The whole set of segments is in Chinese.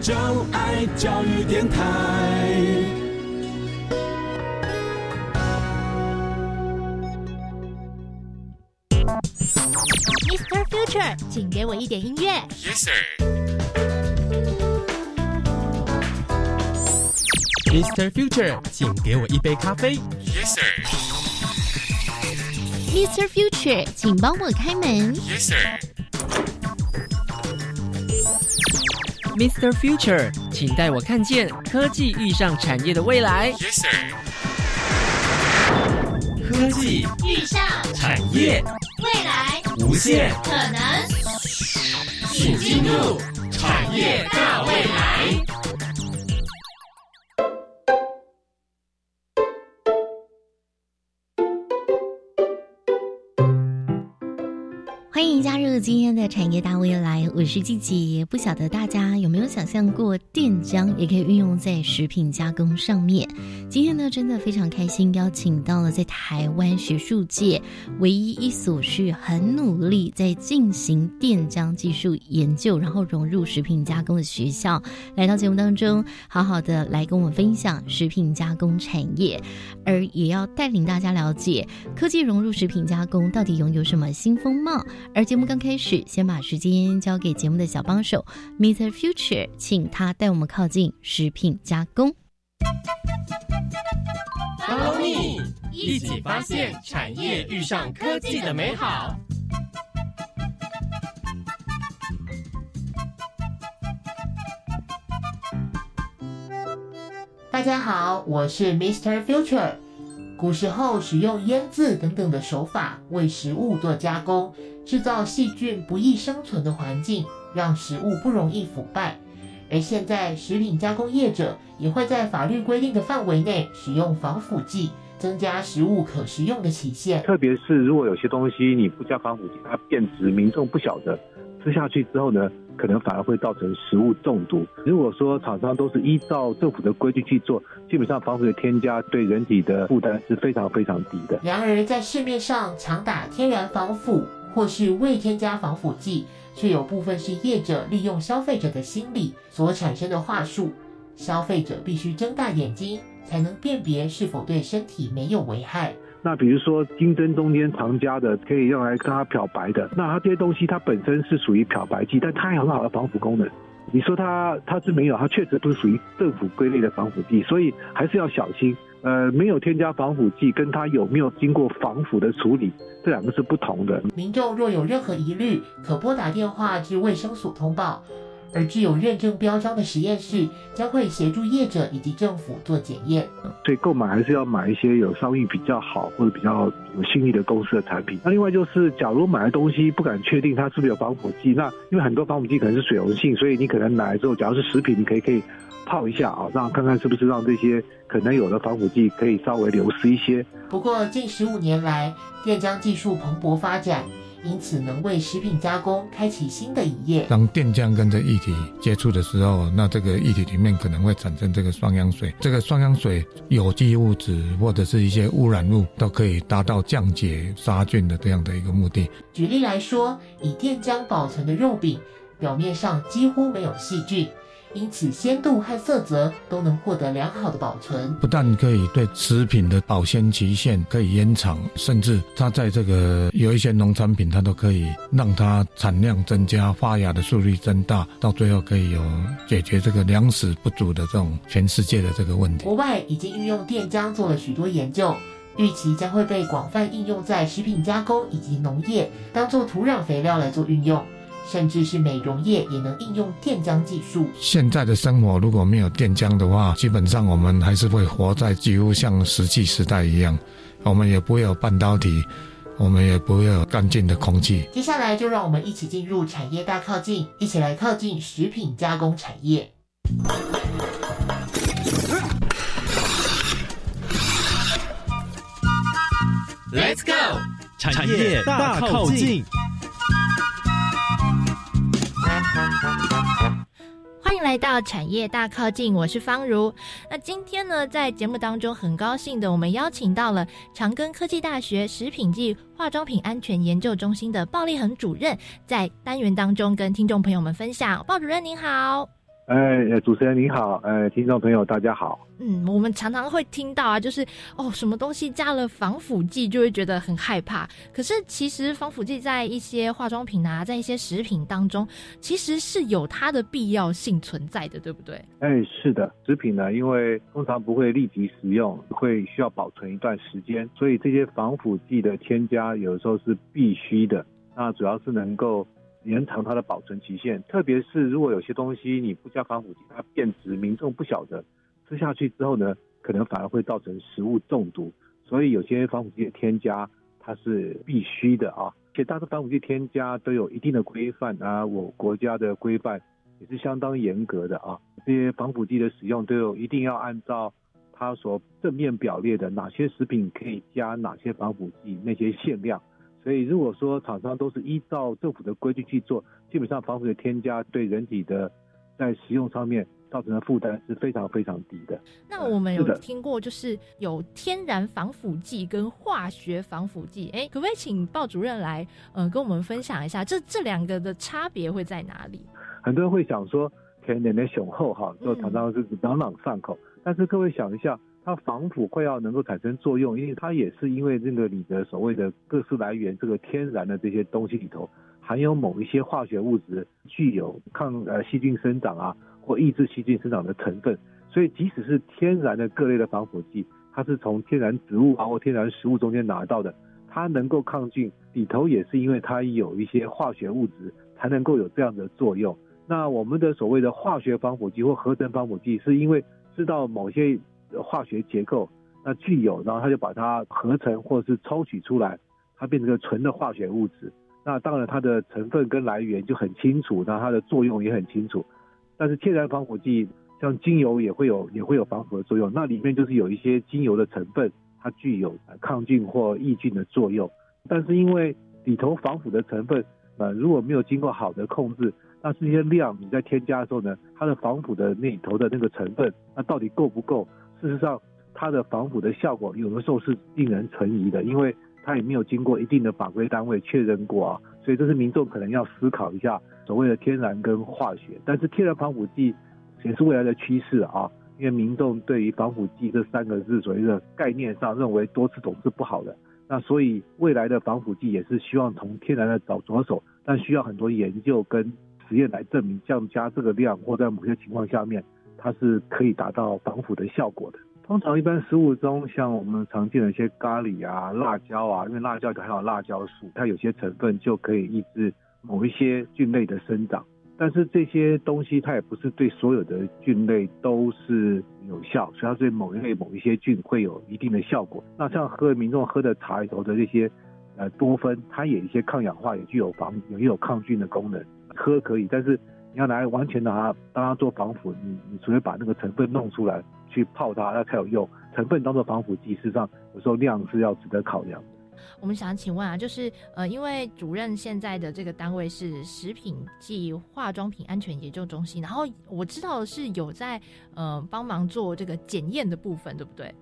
就爱教育电台。Mr. Future，请给我一点音乐。Yes sir。Mr. Future，请给我一杯咖啡。Yes sir。Mr. Future，请帮我开门。Yes sir。Mr. Future，请带我看见科技遇上产业的未来。Yes sir。科技遇上产业未来无限，可能，请进入产业大未来。欢迎加入今天的产业大未来，我是季姐。不晓得大家有没有想象过，电浆也可以运用在食品加工上面？今天呢，真的非常开心，邀请到了在台湾学术界唯一一所是很努力在进行电浆技术研究，然后融入食品加工的学校，来到节目当中，好好的来跟我们分享食品加工产业，而也要带领大家了解科技融入食品加工到底拥有什么新风貌。而节目刚开始，先把时间交给节目的小帮手 Mr. Future，请他带我们靠近食品加工。Follow me，一起发现产业遇上科技的美好。大家好，我是 Mr. Future。古时候使用腌制等等的手法为食物做加工，制造细菌不易生存的环境，让食物不容易腐败。而现在，食品加工业者也会在法律规定的范围内使用防腐剂，增加食物可食用的期限。特别是如果有些东西你不加防腐剂，它变质，民众不晓得，吃下去之后呢，可能反而会造成食物中毒。如果说厂商都是依照政府的规矩去做，基本上防腐的添加对人体的负担是非常非常低的。然而，在市面上常打天然防腐或是未添加防腐剂，却有部分是业者利用消费者的心理所产生的话术。消费者必须睁大眼睛，才能辨别是否对身体没有危害。那比如说金针中间常加的，可以用来跟它漂白的，那它这些东西它本身是属于漂白剂，但它有很好的防腐功能。你说它它是没有，它确实不是属于政府归类的防腐剂，所以还是要小心。呃，没有添加防腐剂，跟它有没有经过防腐的处理，这两个是不同的。民众若有任何疑虑，可拨打电话至卫生署通报。而具有认证标章的实验室将会协助业者以及政府做检验。所以购买还是要买一些有商誉比较好或者比较有信誉的公司的产品。那另外就是，假如买的东西不敢确定它是不是有防腐剂，那因为很多防腐剂可能是水溶性，所以你可能买了之后，假如是食品，你可以可以泡一下啊，让看看是不是让这些可能有的防腐剂可以稍微流失一些。不过近十五年来，电浆技术蓬勃发展。因此，能为食品加工开启新的一页。当电浆跟这液体接触的时候，那这个液体里面可能会产生这个双氧水。这个双氧水、有机物质或者是一些污染物，都可以达到降解杀菌的这样的一个目的。举例来说，以电浆保存的肉饼，表面上几乎没有细菌。因此，鲜度和色泽都能获得良好的保存。不但可以对食品的保鲜期限可以延长，甚至它在这个有一些农产品，它都可以让它产量增加，发芽的速率增大，到最后可以有解决这个粮食不足的这种全世界的这个问题。国外已经运用电浆做了许多研究，预期将会被广泛应用在食品加工以及农业，当做土壤肥料来做运用。甚至是美容业也能应用电浆技术。现在的生活如果没有电浆的话，基本上我们还是会活在几乎像石器时代一样，我们也不会有半导体，我们也不会有干净的空气。接下来就让我们一起进入产业大靠近，一起来靠近食品加工产业。Let's go，产业大靠近。欢迎来到产业大靠近，我是方如。那今天呢，在节目当中，很高兴的，我们邀请到了长庚科技大学食品暨化妆品安全研究中心的鲍立恒主任，在单元当中跟听众朋友们分享。鲍主任您好。哎，主持人你好，哎，听众朋友大家好。嗯，我们常常会听到啊，就是哦，什么东西加了防腐剂就会觉得很害怕。可是其实防腐剂在一些化妆品啊，在一些食品当中，其实是有它的必要性存在的，对不对？哎，是的，食品呢，因为通常不会立即食用，会需要保存一段时间，所以这些防腐剂的添加有时候是必须的。那主要是能够。延长它的保存期限，特别是如果有些东西你不加防腐剂，它变质，民众不晓得，吃下去之后呢，可能反而会造成食物中毒。所以有些防腐剂的添加，它是必须的啊。且大多防腐剂添加都有一定的规范啊，我国家的规范也是相当严格的啊。这些防腐剂的使用都有一定要按照它所正面表列的哪些食品可以加哪些防腐剂，那些限量。所以，如果说厂商都是依照政府的规矩去做，基本上防腐的添加对人体的在食用上面造成的负担是非常非常低的。那我们有听过，就是有天然防腐剂跟化学防腐剂，哎，可不可以请鲍主任来，呃，跟我们分享一下，这这两个的差别会在哪里？很多人会想说，甜点的雄厚哈，就常常是朗朗上口，但是各位想一下。它防腐快要能够产生作用，因为它也是因为这个你的所谓的各式来源，这个天然的这些东西里头含有某一些化学物质，具有抗呃细菌生长啊或抑制细菌生长的成分，所以即使是天然的各类的防腐剂，它是从天然植物啊或天然食物中间拿到的，它能够抗菌，里头也是因为它有一些化学物质才能够有这样的作用。那我们的所谓的化学防腐剂或合成防腐剂，是因为知道某些化学结构，那具有，然后它就把它合成或者是抽取出来，它变成个纯的化学物质。那当然它的成分跟来源就很清楚，那它的作用也很清楚。但是天然防腐剂像精油也会有也会有防腐的作用，那里面就是有一些精油的成分，它具有抗菌或抑菌的作用。但是因为里头防腐的成分，呃，如果没有经过好的控制，那这些量你在添加的时候呢，它的防腐的那里头的那个成分，那到底够不够？事实上，它的防腐的效果有的时候是令人存疑的，因为它也没有经过一定的法规单位确认过啊，所以这是民众可能要思考一下所谓的天然跟化学。但是天然防腐剂也是未来的趋势啊，因为民众对于防腐剂这三个字所谓的概念上认为多次总是不好的，那所以未来的防腐剂也是希望从天然的找着手，但需要很多研究跟实验来证明降加这个量或在某些情况下面。它是可以达到防腐的效果的。通常一般食物中，像我们常见的一些咖喱啊、辣椒啊，因为辣椒里含有辣椒素，它有些成分就可以抑制某一些菌类的生长。但是这些东西它也不是对所有的菌类都是有效，所以它对某一类某一些菌会有一定的效果。那像喝民众喝的茶里头的这些呃多酚，它也一些抗氧化，也具有防也有抗菌的功能，喝可以，但是。你要来完全拿它当它做防腐，你你除非把那个成分弄出来去泡它，那才有用。成分当做防腐剂，事实上有时候量是要值得考量。我们想请问啊，就是呃，因为主任现在的这个单位是食品暨化妆品安全研究中心，然后我知道是有在呃帮忙做这个检验的部分，对不对？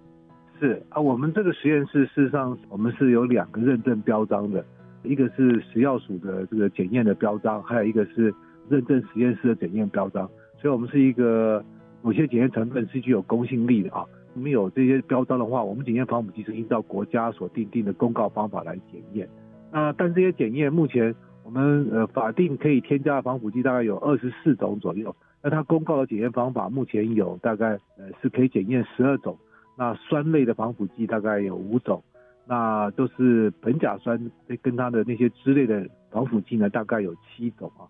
是啊，我们这个实验室事实上我们是有两个认证标章的，一个是食药署的这个检验的标章，还有一个是。认证实验室的检验标章，所以我们是一个某些检验成分是具有公信力的啊。我们有这些标章的话，我们检验防腐剂是依照国家所定定的公告方法来检验。那但这些检验目前我们呃法定可以添加的防腐剂大概有二十四种左右，那它公告的检验方法目前有大概呃是可以检验十二种。那酸类的防腐剂大概有五种，那都是苯甲酸跟它的那些脂类的防腐剂呢大概有七种啊。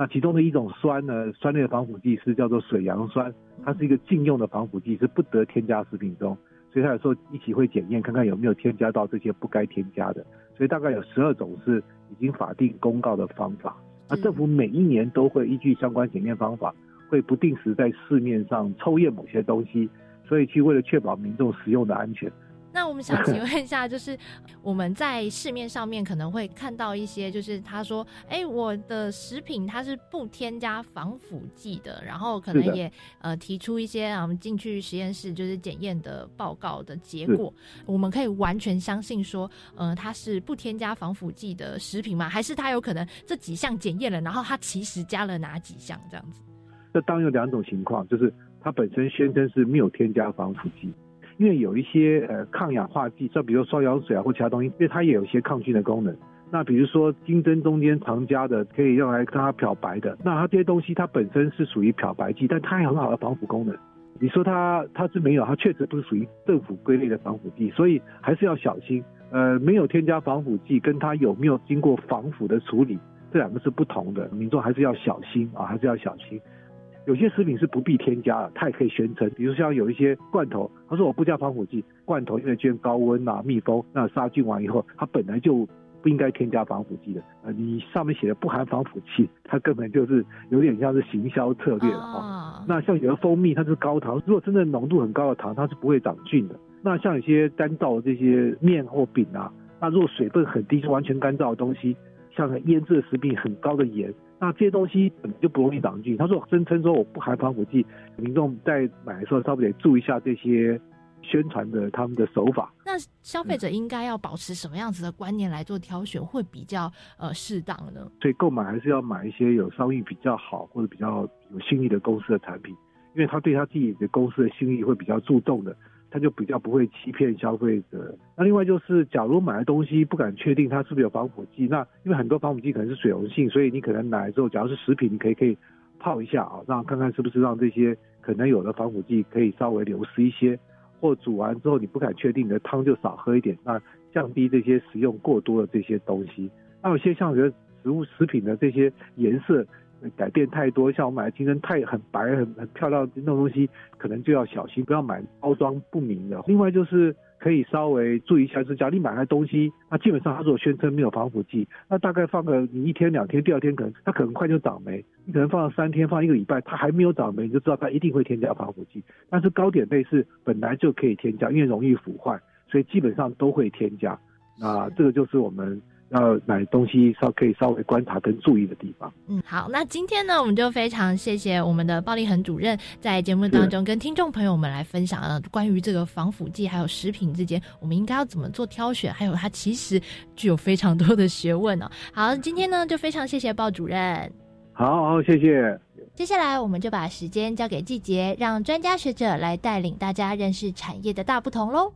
那其中的一种酸呢，酸类的防腐剂是叫做水杨酸，它是一个禁用的防腐剂，是不得添加食品中，所以它有时候一起会检验，看看有没有添加到这些不该添加的。所以大概有十二种是已经法定公告的方法。那政府每一年都会依据相关检验方法，会不定时在市面上抽验某些东西，所以去为了确保民众食用的安全，那我们想请问一下，就是我们在市面上面可能会看到一些，就是他说，哎，我的食品它是不添加防腐剂的，然后可能也呃提出一些啊，我们进去实验室就是检验的报告的结果，我们可以完全相信说，呃，它是不添加防腐剂的食品吗？还是它有可能这几项检验了，然后它其实加了哪几项这样子？这当然有两种情况，就是它本身宣称是没有添加防腐剂。因为有一些呃抗氧化剂，像比如双氧水啊或其他东西，因为它也有一些抗菌的功能。那比如说金针中间常加的，可以用来让它漂白的。那它这些东西它本身是属于漂白剂，但它有很好的防腐功能。你说它它是没有，它确实不是属于政府归类的防腐剂，所以还是要小心。呃，没有添加防腐剂，跟它有没有经过防腐的处理，这两个是不同的。民众还是要小心啊，还是要小心。有些食品是不必添加的，它也可以宣称，比如像有一些罐头，他说我不加防腐剂，罐头因为经高温啊、密封，那杀菌完以后，它本来就不应该添加防腐剂的。呃，你上面写的不含防腐剂，它根本就是有点像是行销策略了啊。那像有的蜂蜜，它是高糖，如果真的浓度很高的糖，它是不会长菌的。那像有些干燥的这些面或饼啊，那如果水分很低，是完全干燥的东西，像腌制食品很高的盐。那这些东西本来就不容易挡进。他说声称说我不含防腐剂，民众在买的时候稍微得注意一下这些宣传的他们的手法。那消费者应该要保持什么样子的观念来做挑选会比较呃适当呢？所以购买还是要买一些有商誉比较好或者比较有信誉的公司的产品，因为他对他自己的公司的信誉会比较注重的。他就比较不会欺骗消费者。那另外就是，假如买的东西不敢确定它是不是有防腐剂，那因为很多防腐剂可能是水溶性，所以你可能买之后，假如是食品，你可以可以泡一下啊，让看看是不是让这些可能有的防腐剂可以稍微流失一些，或煮完之后你不敢确定你的汤就少喝一点，那降低这些食用过多的这些东西。那有些像觉得食物食品的这些颜色。改变太多，像我买的金针太很白、很很漂亮那种东西，可能就要小心，不要买包装不明的。另外就是可以稍微注意一下，是假如你买的东西，那基本上它如果宣称没有防腐剂，那大概放个你一天两天，第二天可能它可能快就长霉。你可能放三天，放一个礼拜，它还没有长霉，你就知道它一定会添加防腐剂。但是糕点类是本来就可以添加，因为容易腐坏，所以基本上都会添加。那这个就是我们。要买东西稍可以稍微观察跟注意的地方。嗯，好，那今天呢，我们就非常谢谢我们的暴力恒主任在节目当中跟听众朋友们来分享了关于这个防腐剂还有食品之间我们应该要怎么做挑选，还有它其实具有非常多的学问哦。好，今天呢就非常谢谢鲍主任。好好，谢谢。接下来我们就把时间交给季节，让专家学者来带领大家认识产业的大不同喽。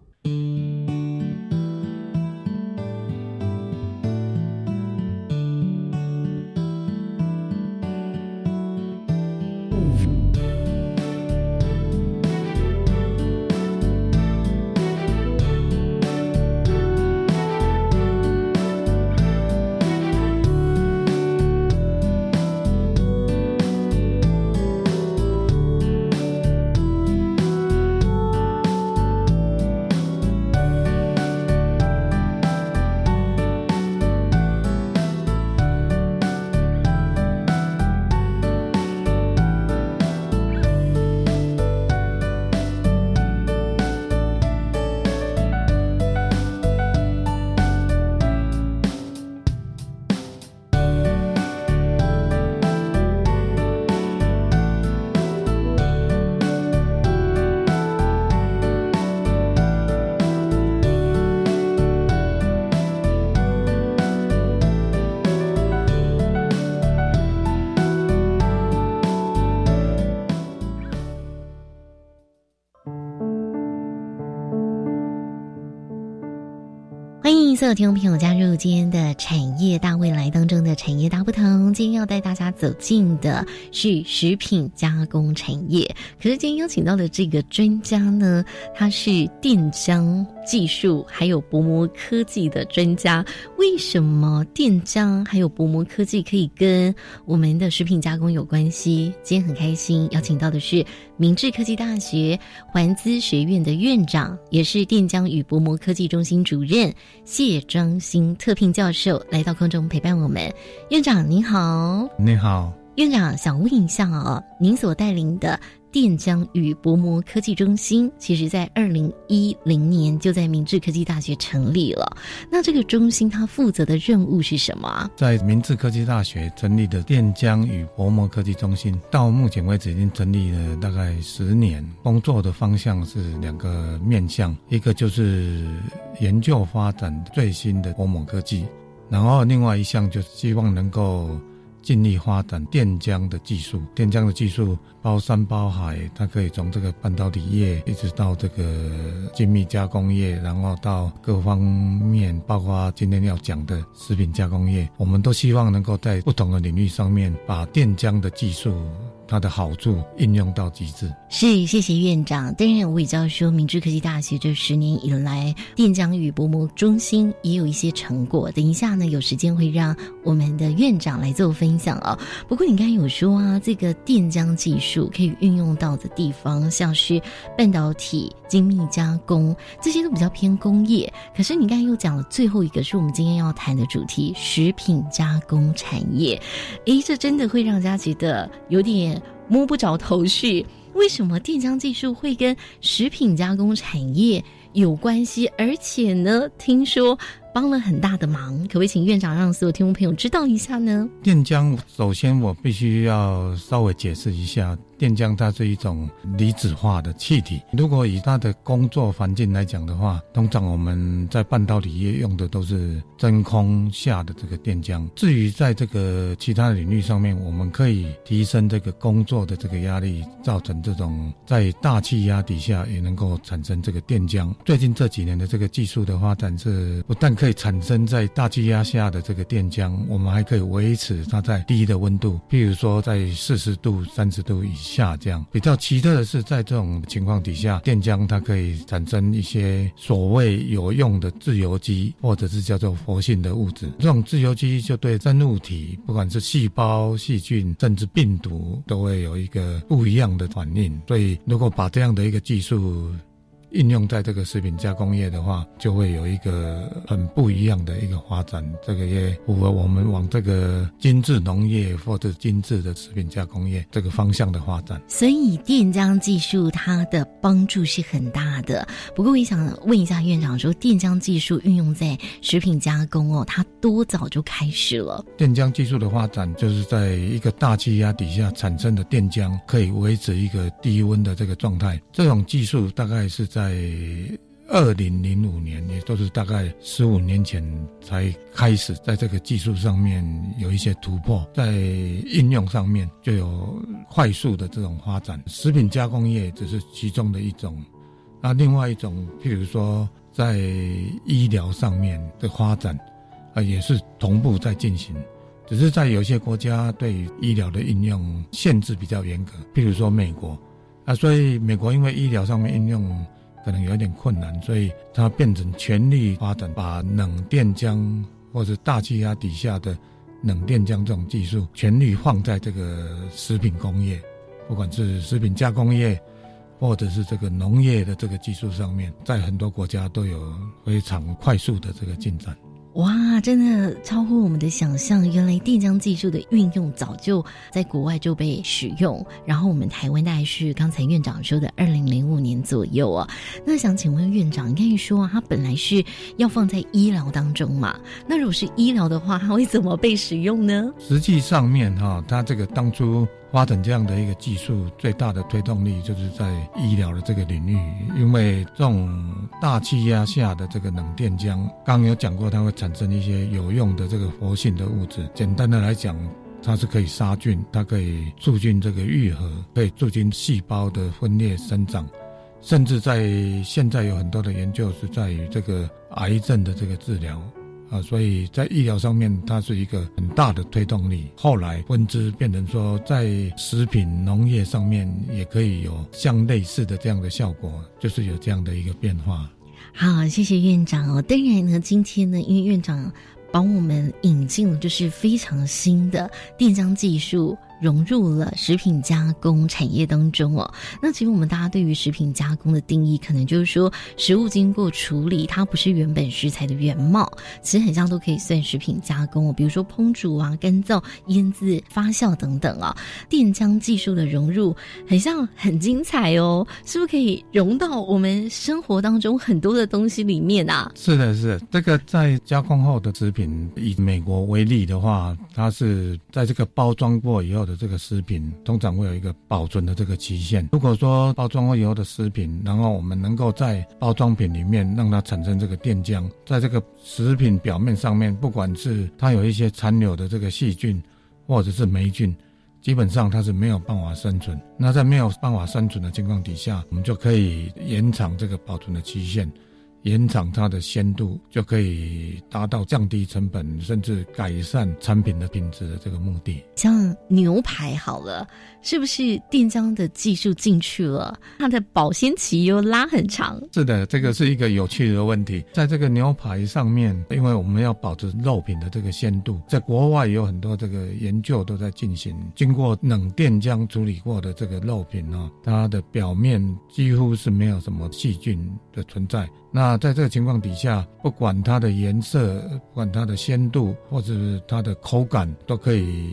所有听众朋友加入今天的产业大未来当中的产业大不同，今天要带大家走进的是食品加工产业。可是今天邀请到的这个专家呢，他是电浆技术还有薄膜科技的专家。为什么电浆还有薄膜科技可以跟我们的食品加工有关系？今天很开心邀请到的是明治科技大学环资学院的院长，也是电浆与薄膜科技中心主任谢。庄新特聘教授来到空中陪伴我们，院长您好，你好，院长想问一下哦，您所带领的电浆与薄膜科技中心，其实在二零一零年就在明治科技大学成立了。那这个中心它负责的任务是什么？在明治科技大学成立的电浆与薄膜科技中心，到目前为止已经成立了大概十年。工作的方向是两个面向，一个就是研究发展最新的薄膜科技，然后另外一项就希望能够。尽力发展电浆的技术，电浆的技术包山包海，它可以从这个半导体业一直到这个精密加工业，然后到各方面，包括今天要讲的食品加工业，我们都希望能够在不同的领域上面把电浆的技术。它的好处应用到极致，是谢谢院长。当然，我也知道说，明治科技大学这十年以来，电浆与薄膜中心也有一些成果。等一下呢，有时间会让我们的院长来做分享哦。不过，你刚才有说啊，这个电浆技术可以运用到的地方，像是半导体、精密加工，这些都比较偏工业。可是，你刚才又讲了最后一个，是我们今天要谈的主题——食品加工产业。诶，这真的会让大家觉得有点。摸不着头绪，为什么电浆技术会跟食品加工产业有关系？而且呢，听说帮了很大的忙，可不可以请院长让所有听众朋友知道一下呢？电浆，首先我必须要稍微解释一下。电浆它是一种离子化的气体。如果以它的工作环境来讲的话，通常我们在半导体业用的都是真空下的这个电浆。至于在这个其他领域上面，我们可以提升这个工作的这个压力，造成这种在大气压底下也能够产生这个电浆。最近这几年的这个技术的发展是，不但可以产生在大气压下的这个电浆，我们还可以维持它在低的温度，譬如说在四十度、三十度以下。下降比较奇特的是，在这种情况底下，电浆它可以产生一些所谓有用的自由基，或者是叫做活性的物质。这种自由基就对生物体，不管是细胞、细菌，甚至病毒，都会有一个不一样的反应。所以，如果把这样的一个技术，应用在这个食品加工业的话，就会有一个很不一样的一个发展。这个也符合我们往这个精致农业或者精致的食品加工业这个方向的发展。所以电浆技术它的帮助是很大的。不过我也想问一下院长，说电浆技术运用在食品加工哦，它多早就开始了？电浆技术的发展就是在一个大气压底下产生的电浆，可以维持一个低温的这个状态。这种技术大概是在。在二零零五年，也都是大概十五年前才开始在这个技术上面有一些突破，在应用上面就有快速的这种发展。食品加工业只是其中的一种，那另外一种，譬如说在医疗上面的发展，啊，也是同步在进行，只是在有些国家对医疗的应用限制比较严格，譬如说美国，啊，所以美国因为医疗上面应用。可能有点困难，所以它变成全力发展，把冷电浆或者大气压底下的冷电浆这种技术，全力放在这个食品工业，不管是食品加工业，或者是这个农业的这个技术上面，在很多国家都有非常快速的这个进展。哇，真的超乎我们的想象！原来电浆技术的运用早就在国外就被使用，然后我们台湾大概是刚才院长说的二零零五年左右啊。那想请问院长，你可以说啊，它本来是要放在医疗当中嘛？那如果是医疗的话，它会怎么被使用呢？实际上面哈，它这个当初。发展这样的一个技术，最大的推动力就是在医疗的这个领域，因为这种大气压下的这个冷电浆，刚有讲过，它会产生一些有用的这个活性的物质。简单的来讲，它是可以杀菌，它可以促进这个愈合，可以促进细胞的分裂生长，甚至在现在有很多的研究是在于这个癌症的这个治疗。啊，所以在医疗上面，它是一个很大的推动力。后来分支变成说，在食品农业上面也可以有像类似的这样的效果，就是有这样的一个变化。好，谢谢院长哦。当然呢，今天呢，因为院长帮我们引进了就是非常新的电浆技术。融入了食品加工产业当中哦。那其实我们大家对于食品加工的定义，可能就是说食物经过处理，它不是原本食材的原貌，其实很像都可以算食品加工哦。比如说烹煮啊、干燥、腌制、发酵等等啊，电浆技术的融入，很像很精彩哦。是不是可以融到我们生活当中很多的东西里面啊？是的，是这个在加工后的食品，以美国为例的话，它是在这个包装过以后的这个食品，通常会有一个保存的这个期限。如果说包装过以后的食品，然后我们能够在包装品里面让它产生这个电浆，在这个食品表面上面，不管是它有一些残留的这个细菌，或者是霉菌。基本上它是没有办法生存。那在没有办法生存的情况底下，我们就可以延长这个保存的期限。延长它的鲜度，就可以达到降低成本，甚至改善产品的品质的这个目的。像牛排好了，是不是电浆的技术进去了，它的保鲜期又拉很长？是的，这个是一个有趣的问题。在这个牛排上面，因为我们要保持肉品的这个鲜度，在国外有很多这个研究都在进行。经过冷电浆处理过的这个肉品呢，它的表面几乎是没有什么细菌的存在。那在这个情况底下，不管它的颜色，不管它的鲜度，或者是它的口感，都可以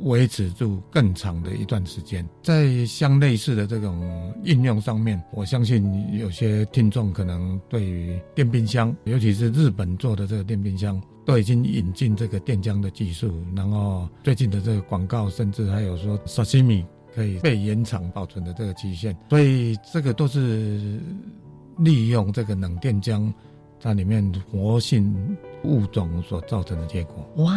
维持住更长的一段时间。在相类似的这种应用上面，我相信有些听众可能对于电冰箱，尤其是日本做的这个电冰箱，都已经引进这个电浆的技术。然后最近的这个广告，甚至还有说沙西米可以被延长保存的这个期限，所以这个都是。利用这个冷电浆，它里面活性物种所造成的结果。哇，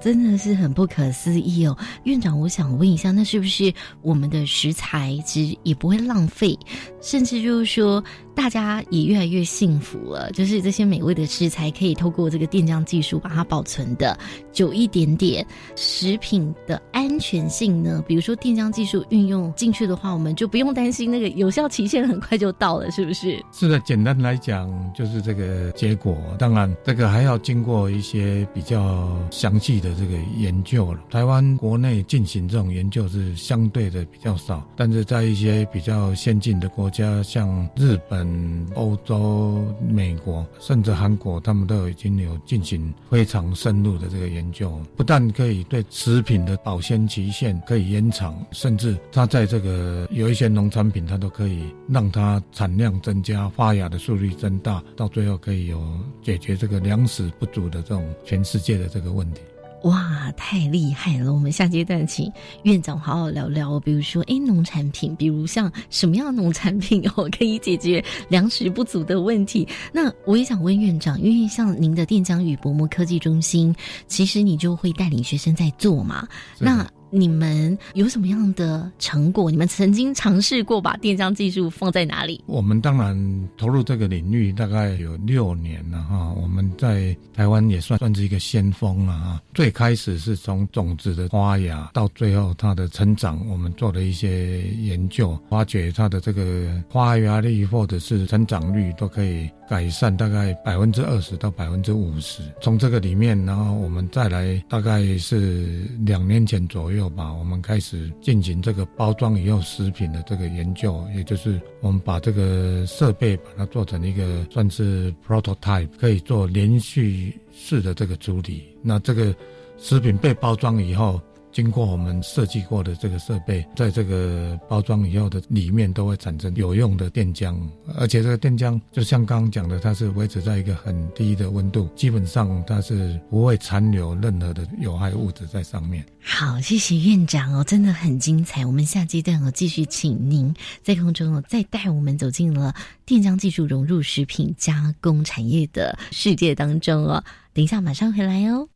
真的是很不可思议哦！院长，我想问一下，那是不是我们的食材其实也不会浪费，甚至就是说？大家也越来越幸福了，就是这些美味的食材可以透过这个电浆技术把它保存的久一点点。食品的安全性呢？比如说电浆技术运用进去的话，我们就不用担心那个有效期限很快就到了，是不是？是的，简单来讲就是这个结果。当然，这个还要经过一些比较详细的这个研究了。台湾国内进行这种研究是相对的比较少，但是在一些比较先进的国家，像日本。欧洲、美国甚至韩国，他们都已经有进行非常深入的这个研究，不但可以对食品的保鲜期限可以延长，甚至它在这个有一些农产品，它都可以让它产量增加、发芽的速率增大，到最后可以有解决这个粮食不足的这种全世界的这个问题。哇，太厉害了！我们下阶段请院长好好聊聊，比如说，哎，农产品，比如像什么样农产品哦，可以解决粮食不足的问题？那我也想问院长，因为像您的电浆与薄膜科技中心，其实你就会带领学生在做嘛？那。你们有什么样的成果？你们曾经尝试过把电浆技术放在哪里？我们当然投入这个领域大概有六年了哈。我们在台湾也算算是一个先锋了哈。最开始是从种子的发芽到最后它的成长，我们做了一些研究，发觉它的这个发芽率或者是成长率都可以。改善大概百分之二十到百分之五十，从这个里面，然后我们再来，大概是两年前左右吧，我们开始进行这个包装以后食品的这个研究，也就是我们把这个设备把它做成一个算是 prototype，可以做连续式的这个处理。那这个食品被包装以后。经过我们设计过的这个设备，在这个包装以后的里面都会产生有用的电浆，而且这个电浆就像刚刚讲的，它是维持在一个很低的温度，基本上它是不会残留任何的有害物质在上面。好，谢谢院长哦，真的很精彩。我们下阶段哦，继续请您在空中哦，再带我们走进了电浆技术融入食品加工产业的世界当中哦。等一下，马上回来哦。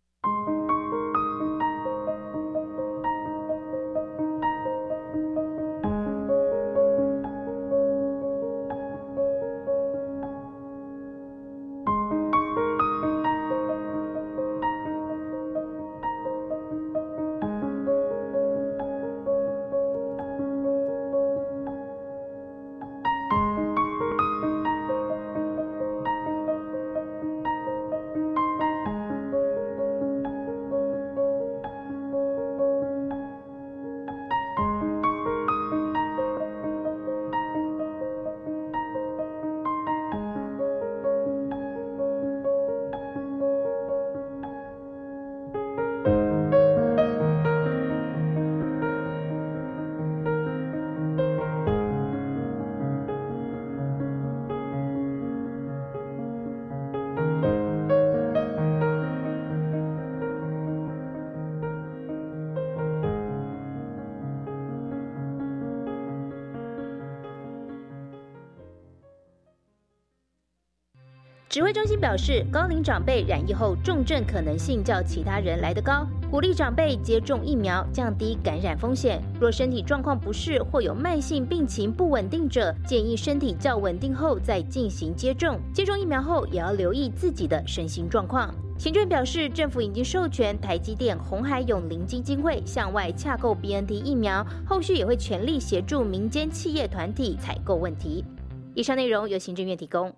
指挥中心表示，高龄长辈染疫后重症可能性较其他人来得高，鼓励长辈接种疫苗，降低感染风险。若身体状况不适或有慢性病情不稳定者，建议身体较稳定后再进行接种。接种疫苗后，也要留意自己的身心状况。行政表示，政府已经授权台积电、红海永林基金会向外洽购 BNT 疫苗，后续也会全力协助民间企业团体采购问题。以上内容由行政院提供。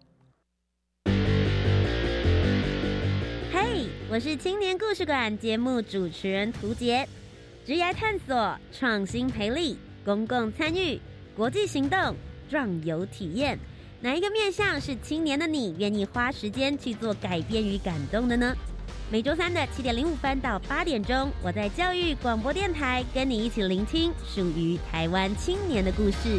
我是青年故事馆节目主持人涂杰，职业探索、创新培力、公共参与、国际行动、壮游体验。哪一个面向是青年的你愿意花时间去做改变与感动的呢？每周三的七点零五分到八点钟，我在教育广播电台跟你一起聆听属于台湾青年的故事。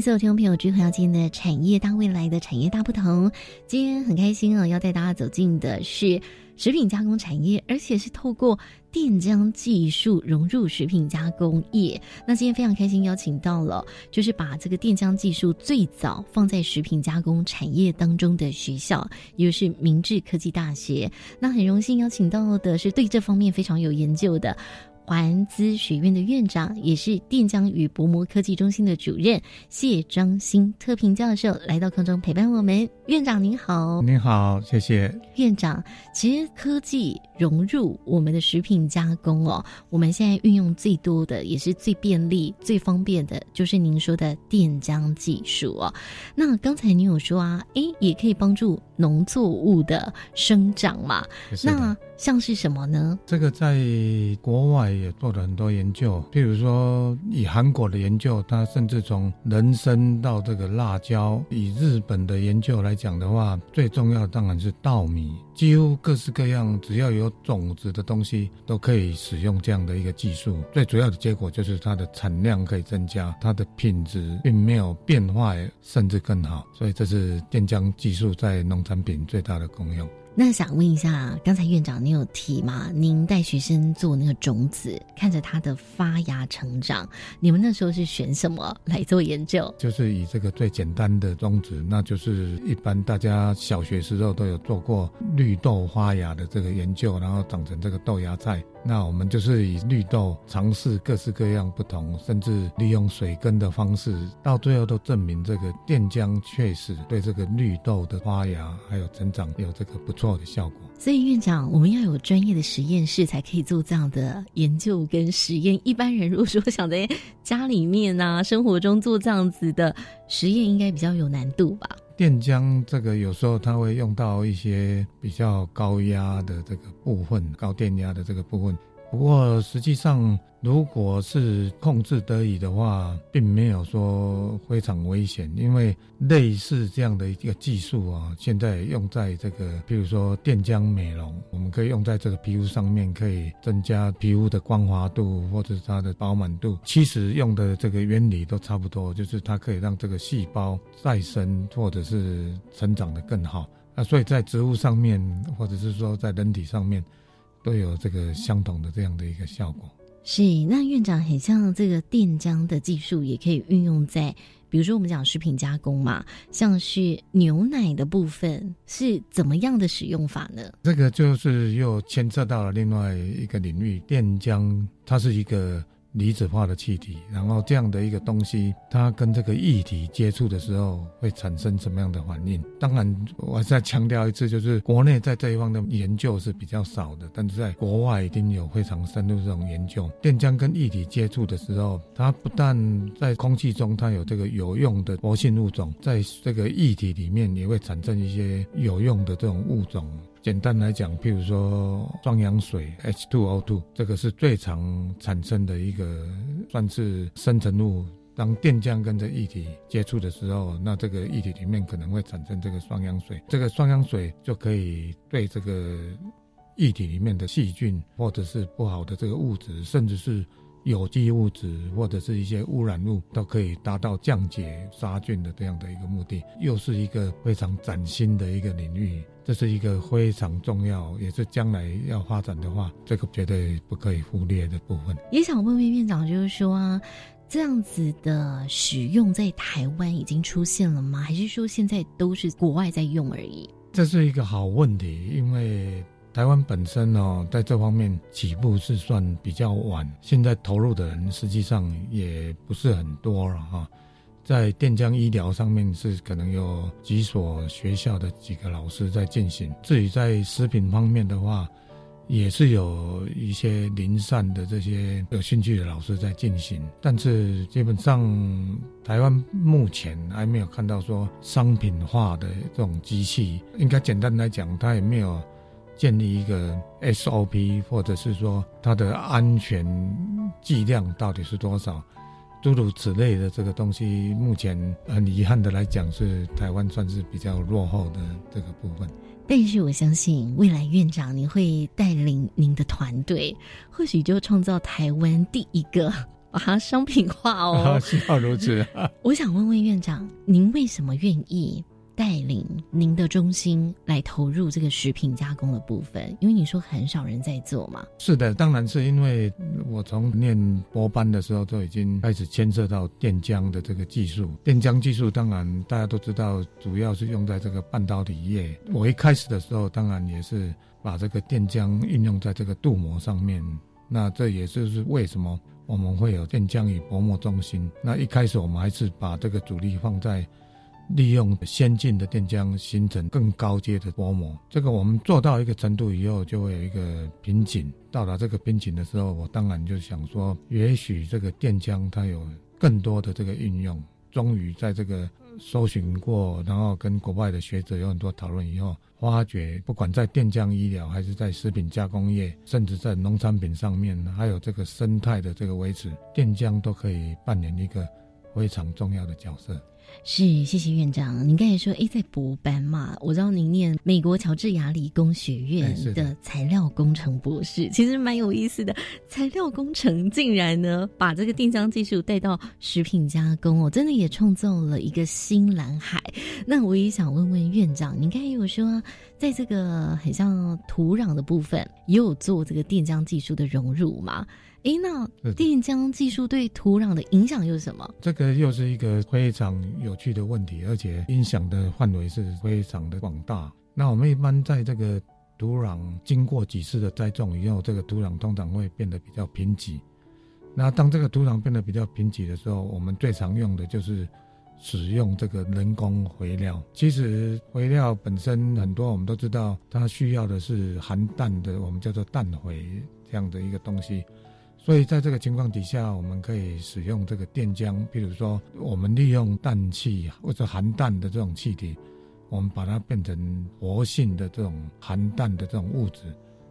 所有听众朋友追回到今天的产业大未来的产业大不同。今天很开心啊，要带大家走进的是食品加工产业，而且是透过电浆技术融入食品加工业。那今天非常开心邀请到了，就是把这个电浆技术最早放在食品加工产业当中的学校，也就是明治科技大学。那很荣幸邀请到的是对这方面非常有研究的。环资学院的院长，也是电浆与薄膜科技中心的主任谢章新特聘教授来到空中陪伴我们。院长您好，您好，谢谢院长。其实科技融入我们的食品加工哦，我们现在运用最多的，也是最便利、最方便的，就是您说的电浆技术哦。那刚才您有说啊，诶，也可以帮助农作物的生长嘛？那像是什么呢？这个在国外。也做了很多研究，譬如说以韩国的研究，它甚至从人参到这个辣椒；以日本的研究来讲的话，最重要的当然是稻米，几乎各式各样只要有种子的东西都可以使用这样的一个技术。最主要的结果就是它的产量可以增加，它的品质并没有变坏，甚至更好。所以这是电浆技术在农产品最大的功用。那想问一下，刚才院长您有提吗？您带学生做那个种子，看着它的发芽成长，你们那时候是选什么来做研究？就是以这个最简单的种子，那就是一般大家小学时候都有做过绿豆发芽的这个研究，然后长成这个豆芽菜。那我们就是以绿豆尝试各式各样不同，甚至利用水根的方式，到最后都证明这个电浆确实对这个绿豆的发芽还有成长有这个不错的效果。所以院长，我们要有专业的实验室才可以做这样的研究跟实验。一般人如果说想在家里面啊、生活中做这样子的实验，应该比较有难度吧？电浆这个有时候它会用到一些比较高压的这个部分，高电压的这个部分。不过实际上，如果是控制得宜的话，并没有说非常危险，因为类似这样的一个技术啊，现在用在这个，比如说电浆美容，我们可以用在这个皮肤上面，可以增加皮肤的光滑度或者它的饱满度。其实用的这个原理都差不多，就是它可以让这个细胞再生或者是成长的更好。那所以在植物上面，或者是说在人体上面。都有这个相同的这样的一个效果。是，那院长很像这个电浆的技术，也可以运用在比如说我们讲食品加工嘛，像是牛奶的部分是怎么样的使用法呢？这个就是又牵涉到了另外一个领域，电浆，它是一个。离子化的气体，然后这样的一个东西，它跟这个液体接触的时候会产生什么样的反应？当然，我再强调一次，就是国内在这一方的研究是比较少的，但是在国外已经有非常深入这种研究。电浆跟液体接触的时候，它不但在空气中它有这个有用的活性物种，在这个液体里面也会产生一些有用的这种物种。简单来讲，譬如说双氧水 H2O2，这个是最常产生的一个算是生成物。当电浆跟这液体接触的时候，那这个液体里面可能会产生这个双氧水。这个双氧水就可以对这个液体里面的细菌或者是不好的这个物质，甚至是有机物质或者是一些污染物，都可以达到降解杀菌的这样的一个目的。又是一个非常崭新的一个领域。这是一个非常重要，也是将来要发展的话，这个绝对不可以忽略的部分。也想问问院长，就是说啊，这样子的使用在台湾已经出现了吗？还是说现在都是国外在用而已？这是一个好问题，因为台湾本身哦，在这方面起步是算比较晚，现在投入的人实际上也不是很多了哈。在电浆医疗上面是可能有几所学校的几个老师在进行。至于在食品方面的话，也是有一些零散的这些有兴趣的老师在进行。但是基本上台湾目前还没有看到说商品化的这种机器。应该简单来讲，它也没有建立一个 SOP，或者是说它的安全剂量到底是多少。诸如此类的这个东西，目前很遗憾的来讲，是台湾算是比较落后的这个部分。但是我相信，未来院长您会带领您的团队，或许就创造台湾第一个把它 商品化哦。希望如此。我想问问院长，您为什么愿意？带领您的中心来投入这个食品加工的部分，因为你说很少人在做嘛。是的，当然是因为我从念博班的时候就已经开始牵涉到电浆的这个技术。电浆技术当然大家都知道，主要是用在这个半导体业。我一开始的时候，当然也是把这个电浆运用在这个镀膜上面。那这也就是为什么我们会有电浆与薄膜中心。那一开始我们还是把这个主力放在。利用先进的电浆形成更高阶的薄膜，这个我们做到一个程度以后，就会有一个瓶颈。到达这个瓶颈的时候，我当然就想说，也许这个电浆它有更多的这个运用。终于在这个搜寻过，然后跟国外的学者有很多讨论以后，发觉不管在电浆医疗，还是在食品加工业，甚至在农产品上面，还有这个生态的这个维持，电浆都可以扮演一个非常重要的角色。是，谢谢院长。您刚才说，哎，在博班嘛，我知道您念美国乔治亚理工学院的材料工程博士，其实蛮有意思的。材料工程竟然呢，把这个电浆技术带到食品加工哦，真的也创造了一个新蓝海。那我也想问问院长，您刚才有说，在这个很像土壤的部分，也有做这个电浆技术的融入吗？哎，那电浆技术对土壤的影响又是什么？这个又是一个非常有趣的问题，而且影响的范围是非常的广大。那我们一般在这个土壤经过几次的栽种以后，这个土壤通常会变得比较贫瘠。那当这个土壤变得比较贫瘠的时候，我们最常用的就是使用这个人工肥料。其实肥料本身很多，我们都知道它需要的是含氮的，我们叫做氮肥这样的一个东西。所以在这个情况底下，我们可以使用这个电浆，譬如说，我们利用氮气或者含氮的这种气体，我们把它变成活性的这种含氮的这种物质。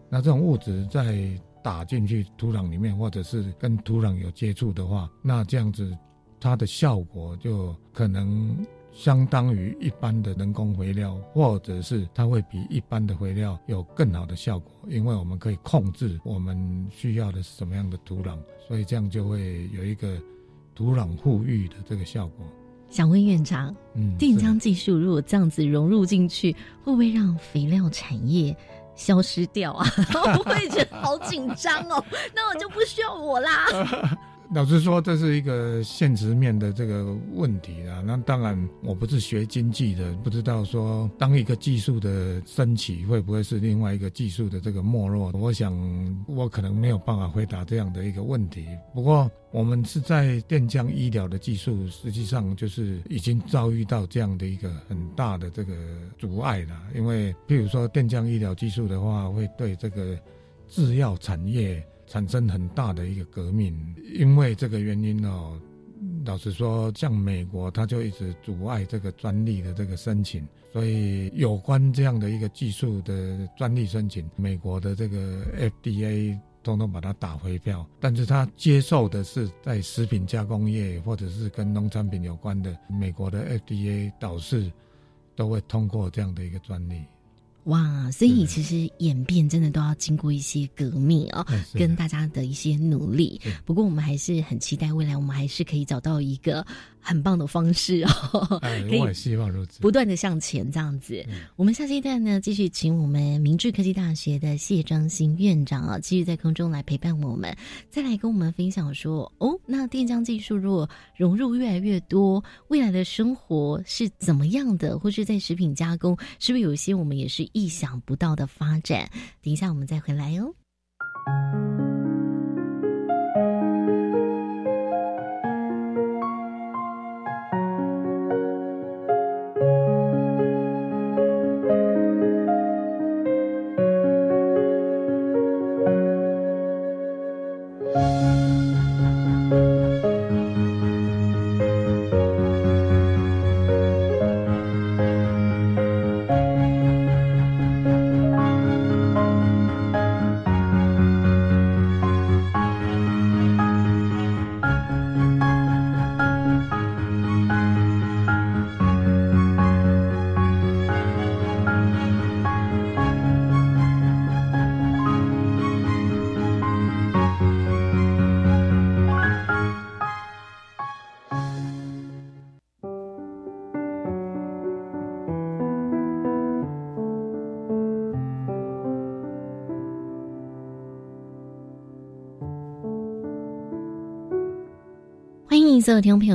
那这种物质在打进去土壤里面，或者是跟土壤有接触的话，那这样子它的效果就可能。相当于一般的人工肥料，或者是它会比一般的肥料有更好的效果，因为我们可以控制我们需要的是什么样的土壤，所以这样就会有一个土壤富裕的这个效果。想问院长，嗯，定浆技术如果这样子融入进去，会不会让肥料产业消失掉啊？我会觉得好紧张哦，那我就不需要我啦。老实说，这是一个现实面的这个问题啊。那当然，我不是学经济的，不知道说当一个技术的升起，会不会是另外一个技术的这个没落？我想，我可能没有办法回答这样的一个问题。不过，我们是在电浆医疗的技术，实际上就是已经遭遇到这样的一个很大的这个阻碍了。因为，譬如说电浆医疗技术的话，会对这个制药产业。产生很大的一个革命，因为这个原因哦，老实说，像美国，它就一直阻碍这个专利的这个申请，所以有关这样的一个技术的专利申请，美国的这个 FDA 通通把它打回票，但是他接受的是在食品加工业或者是跟农产品有关的，美国的 FDA 导致都会通过这样的一个专利。哇，所以其实演变真的都要经过一些革命哦，跟大家的一些努力。不过我们还是很期待未来，我们还是可以找到一个。很棒的方式哦，我也希望如此，不断的向前这样子。我们下阶段呢，继续请我们明治科技大学的谢章新院长啊，继续在空中来陪伴我们，再来跟我们分享说哦，那电浆技术如果融入越来越多，未来的生活是怎么样的？或是在食品加工，是不是有一些我们也是意想不到的发展？等一下我们再回来哦。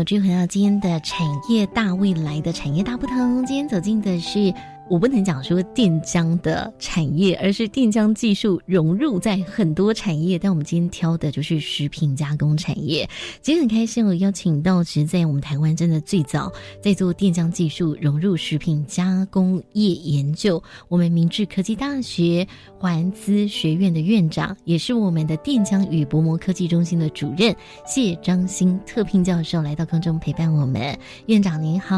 我，追回到今天的产业大未来的产业大不同。今天走进的是。我不能讲说电浆的产业，而是电浆技术融入在很多产业。但我们今天挑的就是食品加工产业。今天很开心，我邀请到其实在我们台湾真的最早在做电浆技术融入食品加工业研究，我们明治科技大学环资学院的院长，也是我们的电浆与薄膜科技中心的主任谢张新特聘教授来到空中陪伴我们。院长您好，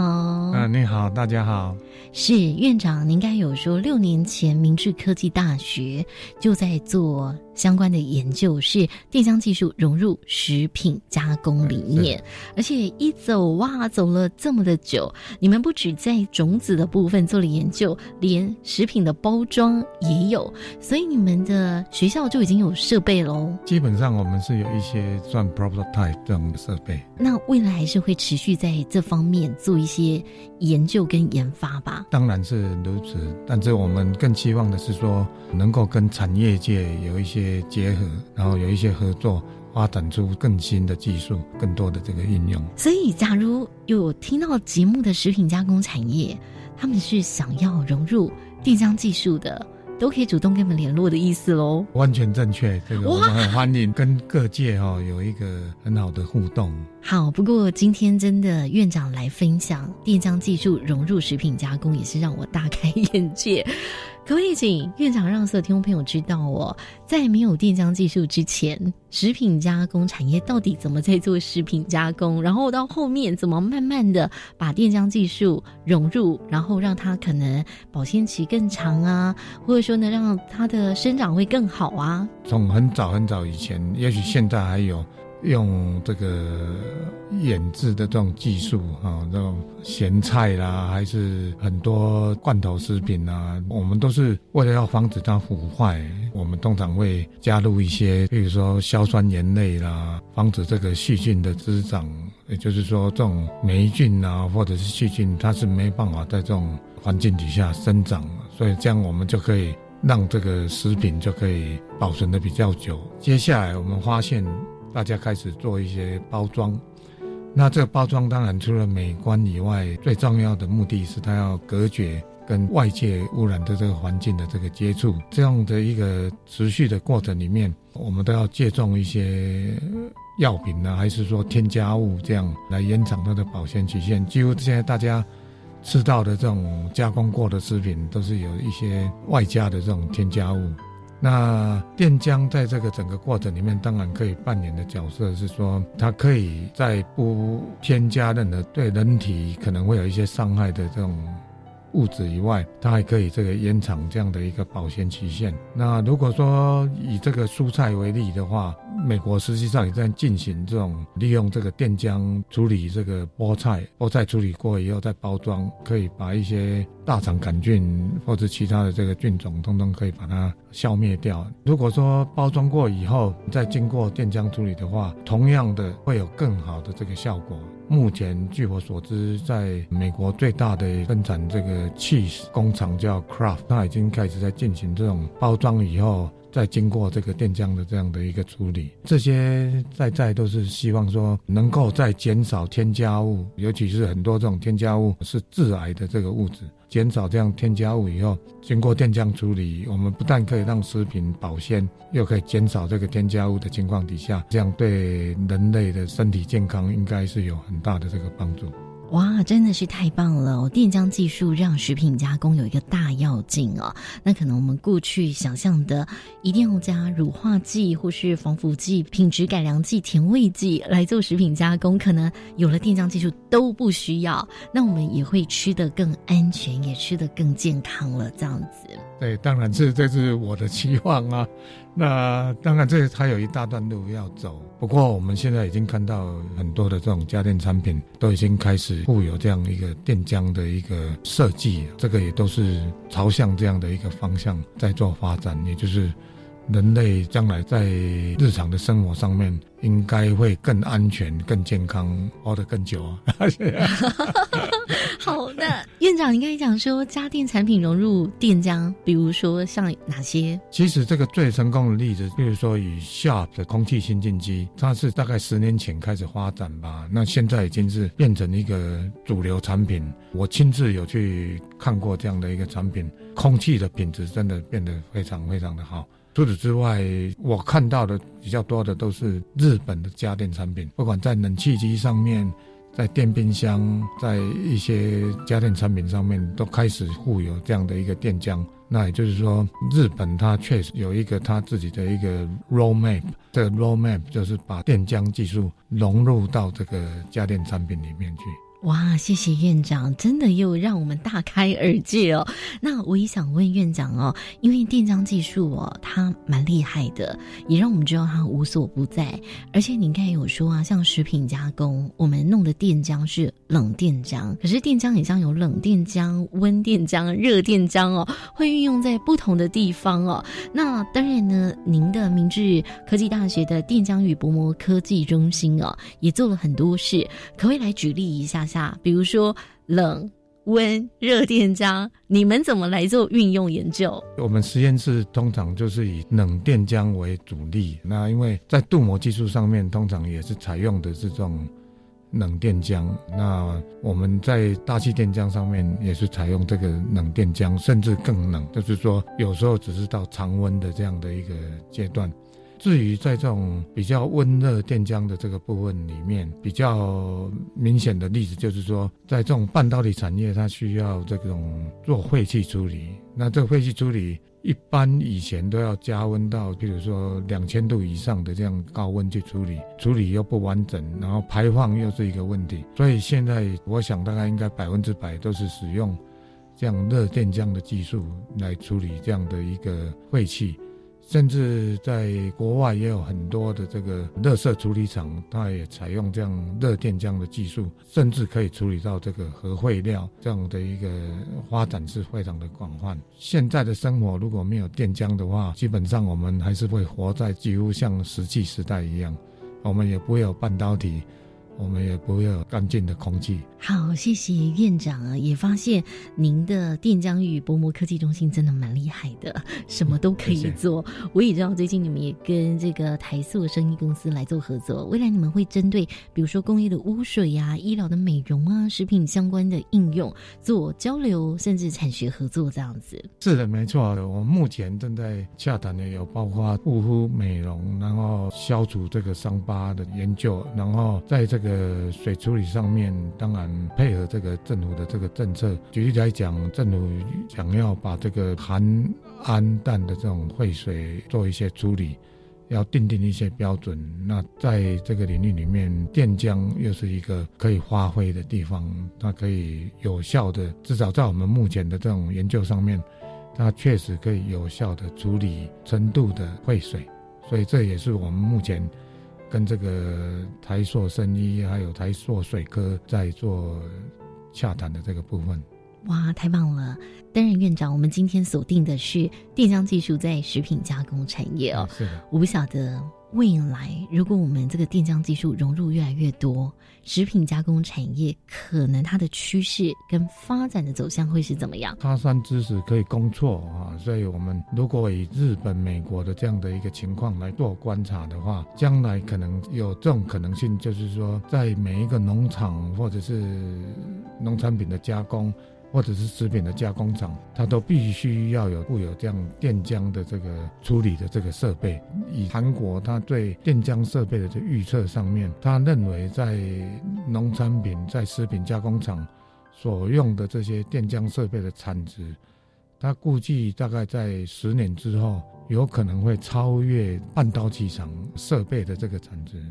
嗯，你好，大家好，是院长。长，您该有说，六年前明治科技大学就在做。相关的研究是电浆技术融入食品加工里面，而且一走哇走了这么的久，你们不止在种子的部分做了研究，连食品的包装也有，所以你们的学校就已经有设备喽。基本上我们是有一些算 prototype 这种设备。那未来还是会持续在这方面做一些研究跟研发吧？当然是如此，但是我们更期望的是说，能够跟产业界有一些。结合，然后有一些合作，发展出更新的技术，更多的这个应用。所以，假如有听到节目的食品加工产业，他们是想要融入电浆技术的，都可以主动跟我们联络的意思喽。完全正确，这个我们很欢迎跟各界哈有一个很好的互动。好，不过今天真的院长来分享电浆技术融入食品加工，也是让我大开眼界。可不可以请院长让所有听众朋友知道哦，在没有电浆技术之前，食品加工产业到底怎么在做食品加工？然后到后面怎么慢慢的把电浆技术融入，然后让它可能保鲜期更长啊，或者说呢，让它的生长会更好啊？从很早很早以前，也许现在还有。用这个腌制的这种技术啊，这种咸菜啦，还是很多罐头食品啊，我们都是为了要防止它腐坏，我们通常会加入一些，比如说硝酸盐类啦，防止这个细菌的滋长。也就是说，这种霉菌啊，或者是细菌，它是没办法在这种环境底下生长，所以这样我们就可以让这个食品就可以保存的比较久。接下来我们发现。大家开始做一些包装。那这个包装当然除了美观以外，最重要的目的是它要隔绝跟外界污染的这个环境的这个接触。这样的一个持续的过程里面，我们都要借重一些药品呢，还是说添加物这样来延长它的保鲜期限。几乎现在大家吃到的这种加工过的食品，都是有一些外加的这种添加物。那电浆在这个整个过程里面，当然可以扮演的角色是说，它可以在不添加任何对人体可能会有一些伤害的这种。物质以外，它还可以这个延长这样的一个保鲜期限。那如果说以这个蔬菜为例的话，美国实际上也在进行这种利用这个电浆处理这个菠菜，菠菜处理过以后再包装，可以把一些大肠杆菌或者其他的这个菌种，通通可以把它消灭掉。如果说包装过以后再经过电浆处理的话，同样的会有更好的这个效果。目前据我所知，在美国最大的生产这个 cheese 工厂叫 Craft，它已经开始在进行这种包装以后，再经过这个电浆的这样的一个处理。这些在在都是希望说能够再减少添加物，尤其是很多这种添加物是致癌的这个物质。减少这样添加物以后，经过电浆处理，我们不但可以让食品保鲜，又可以减少这个添加物的情况底下，这样对人类的身体健康应该是有很大的这个帮助。哇，真的是太棒了！电浆技术让食品加工有一个大跃进哦。那可能我们过去想象的，一定要加乳化剂或是防腐剂、品质改良剂、甜味剂来做食品加工，可能有了电浆技术都不需要。那我们也会吃得更安全，也吃得更健康了。这样子，对，当然这这是我的期望啊。那当然，这还有一大段路要走。不过，我们现在已经看到很多的这种家电产品都已经开始富有这样一个电浆的一个设计，这个也都是朝向这样的一个方向在做发展。也就是人类将来在日常的生活上面，应该会更安全、更健康，活得更久啊。好的，院长，你刚才讲说家电产品融入电浆，比如说像哪些？其实这个最成功的例子，比如说以 Sharp 的空气清净机，它是大概十年前开始发展吧，那现在已经是变成一个主流产品。我亲自有去看过这样的一个产品，空气的品质真的变得非常非常的好。除此之外，我看到的比较多的都是日本的家电产品，不管在冷气机上面。在电冰箱，在一些家电产品上面都开始附有这样的一个电浆。那也就是说，日本它确实有一个它自己的一个 roadmap。这个 roadmap 就是把电浆技术融入到这个家电产品里面去。哇，谢谢院长，真的又让我们大开耳界哦。那我也想问院长哦，因为电浆技术哦，它蛮厉害的，也让我们知道它无所不在。而且您刚才有说啊，像食品加工，我们弄的电浆是冷电浆，可是电浆也像有冷电浆、温电浆、热电浆哦，会运用在不同的地方哦。那当然呢，您的明治科技大学的电浆与薄膜科技中心哦，也做了很多事，可不可以来举例一下？下，比如说冷、温、热电浆，你们怎么来做运用研究？我们实验室通常就是以冷电浆为主力。那因为在镀膜技术上面，通常也是采用的这种冷电浆。那我们在大气电浆上面也是采用这个冷电浆，甚至更冷，就是说有时候只是到常温的这样的一个阶段。至于在这种比较温热电浆的这个部分里面，比较明显的例子就是说，在这种半导体产业，它需要这种做废气处理。那这个废气处理一般以前都要加温到，比如说两千度以上的这样高温去处理，处理又不完整，然后排放又是一个问题。所以现在我想大概应该百分之百都是使用这样热电浆的技术来处理这样的一个废气。甚至在国外也有很多的这个热色处理厂，它也采用这样热电浆的技术，甚至可以处理到这个核废料这样的一个发展是非常的广泛。现在的生活如果没有电浆的话，基本上我们还是会活在几乎像石器时代一样，我们也不会有半导体，我们也不会有干净的空气。好，谢谢院长啊！也发现您的电浆与薄膜科技中心真的蛮厉害的，什么都可以做。我也知道最近你们也跟这个台塑生意公司来做合作，未来你们会针对比如说工业的污水呀、医疗的美容啊、食品相关的应用做交流，甚至产学合作这样子。是的，没错。我们目前正在洽谈的有包括护肤美容，然后消除这个伤疤的研究，然后在这个水处理上面，当然。配合这个政府的这个政策，举例来讲，政府想要把这个含氨氮的这种废水做一些处理，要定定一些标准。那在这个领域里面，电浆又是一个可以发挥的地方，它可以有效的，至少在我们目前的这种研究上面，它确实可以有效的处理深度的废水。所以这也是我们目前。跟这个台塑生医还有台塑水科在做洽谈的这个部分，哇，太棒了！担任院长，我们今天锁定的是电浆技术在食品加工产业哦。是的，我不晓得。未来，如果我们这个电浆技术融入越来越多，食品加工产业可能它的趋势跟发展的走向会是怎么样？他山之石可以攻错啊，所以我们如果以日本、美国的这样的一个情况来做观察的话，将来可能有这种可能性，就是说在每一个农场或者是农产品的加工。或者是食品的加工厂，它都必须要有固有这样电浆的这个处理的这个设备。以韩国它对电浆设备的这预测上面，他认为在农产品在食品加工厂所用的这些电浆设备的产值，它估计大概在十年之后有可能会超越半导体厂设备的这个产值。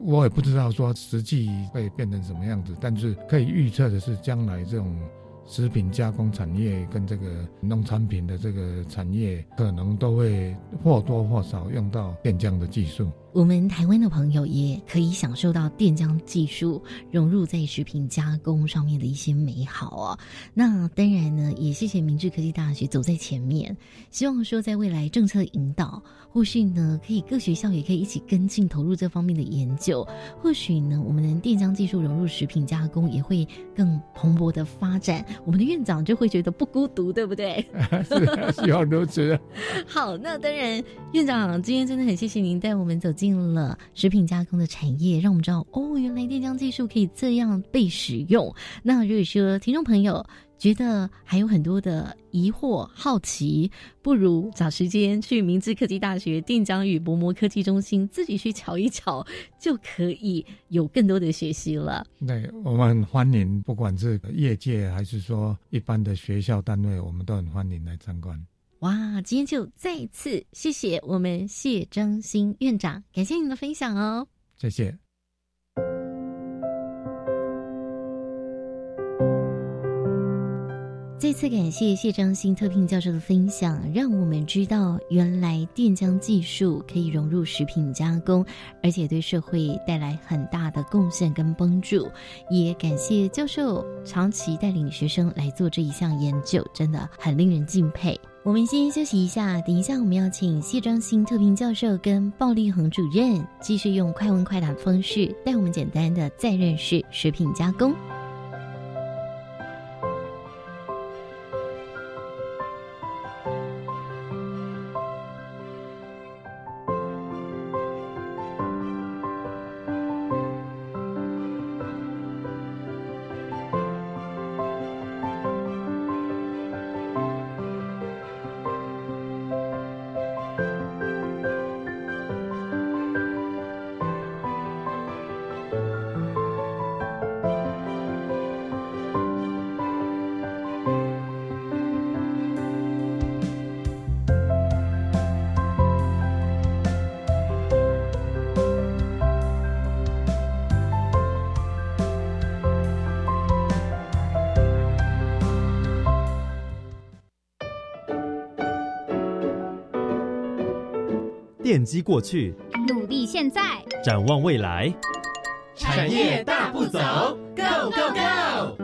我也不知道说实际会变成什么样子，但是可以预测的是将来这种。食品加工产业跟这个农产品的这个产业，可能都会或多或少用到电浆的技术。我们台湾的朋友也可以享受到电浆技术融入在食品加工上面的一些美好哦。那当然呢，也谢谢明治科技大学走在前面，希望说在未来政策引导，或许呢可以各学校也可以一起跟进投入这方面的研究。或许呢，我们的电浆技术融入食品加工也会更蓬勃的发展。我们的院长就会觉得不孤独，对不对？是，希望如此。好，那当然，院长今天真的很谢谢您带我们走进。进了食品加工的产业，让我们知道哦，原来电浆技术可以这样被使用。那如果说听众朋友觉得还有很多的疑惑、好奇，不如找时间去明治科技大学电浆与薄膜科技中心自己去瞧一瞧，就可以有更多的学习了。对我们欢迎，不管是业界还是说一般的学校单位，我们都很欢迎来参观。哇，今天就再次谢谢我们谢章新院长，感谢您的分享哦。谢谢。再次感谢谢章新特聘教授的分享，让我们知道原来电浆技术可以融入食品加工，而且对社会带来很大的贡献跟帮助。也感谢教授长期带领学生来做这一项研究，真的很令人敬佩。我们先休息一下，等一下我们要请谢章新特聘教授跟鲍立恒主任继续用快问快答的方式带我们简单的再认识食品加工。奠基过去，努力现在，展望未来，产业大步走，Go Go Go！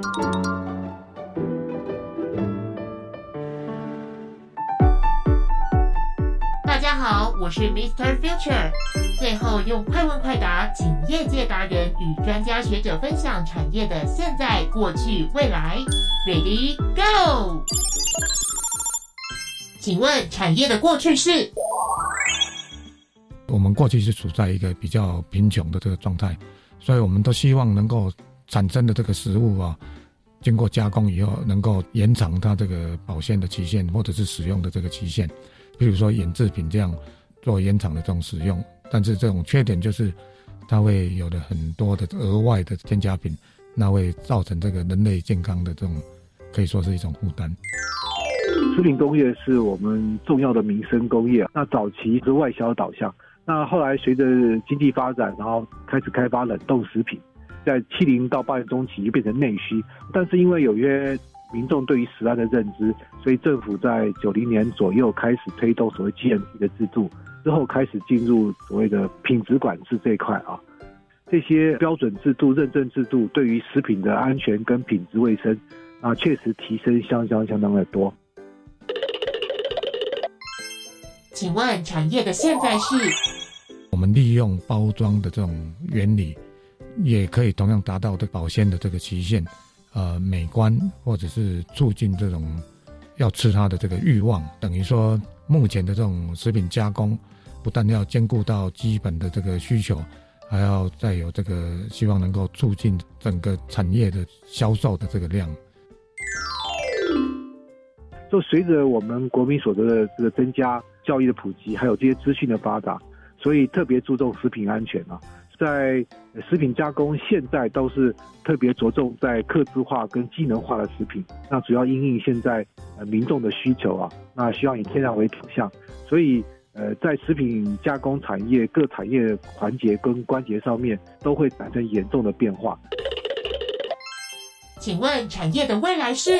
大家好，我是 Mr. Future。最后用快问快答，请业界达人与专家学者分享产业的现在、过去、未来。Ready go！请问产业的过去是？过去是处在一个比较贫穷的这个状态，所以我们都希望能够产生的这个食物啊，经过加工以后，能够延长它这个保鲜的期限，或者是使用的这个期限。比如说衍制品这样做延长的这种使用，但是这种缺点就是它会有的很多的额外的添加品，那会造成这个人类健康的这种可以说是一种负担。食品工业是我们重要的民生工业，那早期是外销导向。那后来随着经济发展，然后开始开发冷冻食品，在七零到八零中期就变成内需。但是因为有约民众对于食安的认知，所以政府在九零年左右开始推动所谓 GMP 的制度，之后开始进入所谓的品质管制这一块啊。这些标准制度、认证制度对于食品的安全跟品质卫生啊，确实提升相当相当的多。请问产业的现在是？我们利用包装的这种原理，也可以同样达到的保鲜的这个期限，呃，美观或者是促进这种要吃它的这个欲望。等于说，目前的这种食品加工，不但要兼顾到基本的这个需求，还要再有这个希望能够促进整个产业的销售的这个量。就随着我们国民所得的这个增加，教育的普及，还有这些资讯的发达，所以特别注重食品安全啊。在食品加工，现在都是特别着重在客制化跟技能化的食品。那主要因应现在呃民众的需求啊，那希望以天然为导向，所以呃在食品加工产业各产业环节跟关节上面，都会产生严重的变化。请问产业的未来是？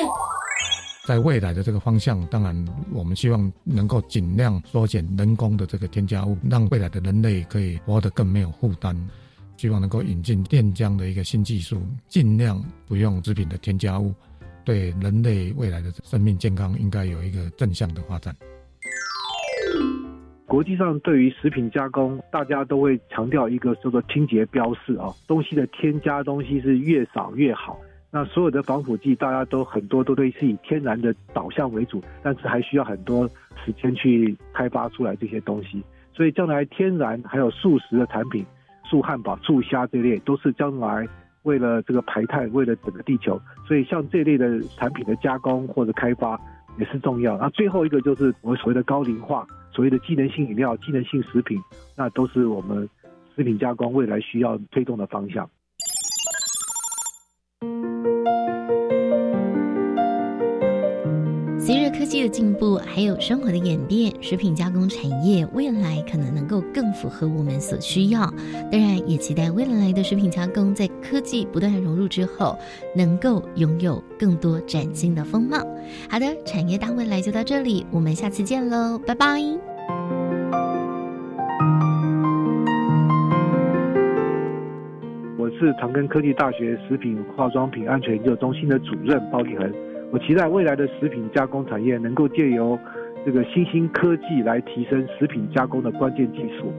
在未来的这个方向，当然我们希望能够尽量缩减人工的这个添加物，让未来的人类可以活得更没有负担。希望能够引进电浆的一个新技术，尽量不用制品的添加物，对人类未来的生命健康应该有一个正向的发展。国际上对于食品加工，大家都会强调一个叫做清洁标示啊，东西的添加东西是越少越好。那所有的防腐剂，大家都很多都对是以天然的导向为主，但是还需要很多时间去开发出来这些东西。所以将来天然还有素食的产品，素汉堡、素虾这类，都是将来为了这个排碳，为了整个地球。所以像这类的产品的加工或者开发也是重要。那最后一个就是我们所谓的高龄化，所谓的机能性饮料、机能性食品，那都是我们食品加工未来需要推动的方向。随着科技的进步，还有生活的演变，食品加工产业未来可能能够更符合我们所需要。当然，也期待未来的食品加工在科技不断融入之后，能够拥有更多崭新的风貌。好的，产业大未来就到这里，我们下次见喽，拜拜。是长庚科技大学食品化妆品安全研究中心的主任包立恒。我期待未来的食品加工产业能够借由这个新兴科技来提升食品加工的关键技术，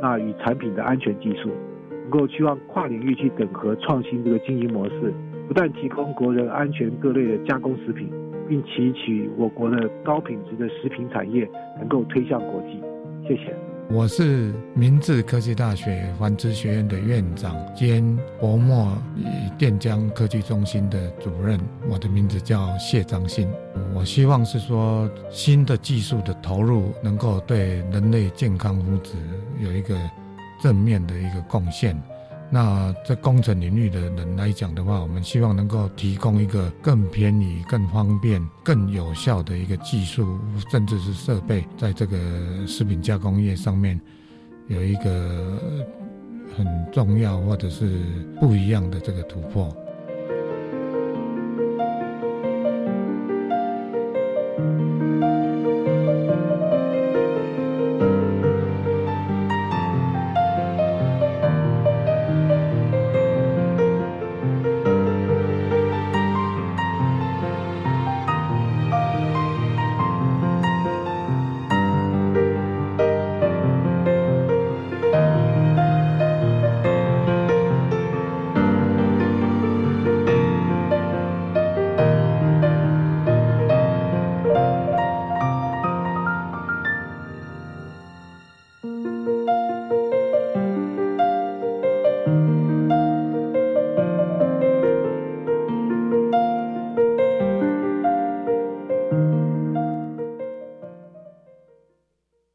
那与产品的安全技术，能够希望跨领域去整合创新这个经营模式，不但提供国人安全各类的加工食品，并提取我国的高品质的食品产业能够推向国际。谢谢。我是明治科技大学环资学院的院长兼薄膜与电浆科技中心的主任，我的名字叫谢章新。我希望是说新的技术的投入能够对人类健康福祉有一个正面的一个贡献。那在工程领域的人来讲的话，我们希望能够提供一个更便宜、更方便、更有效的一个技术，甚至是设备，在这个食品加工业上面有一个很重要或者是不一样的这个突破。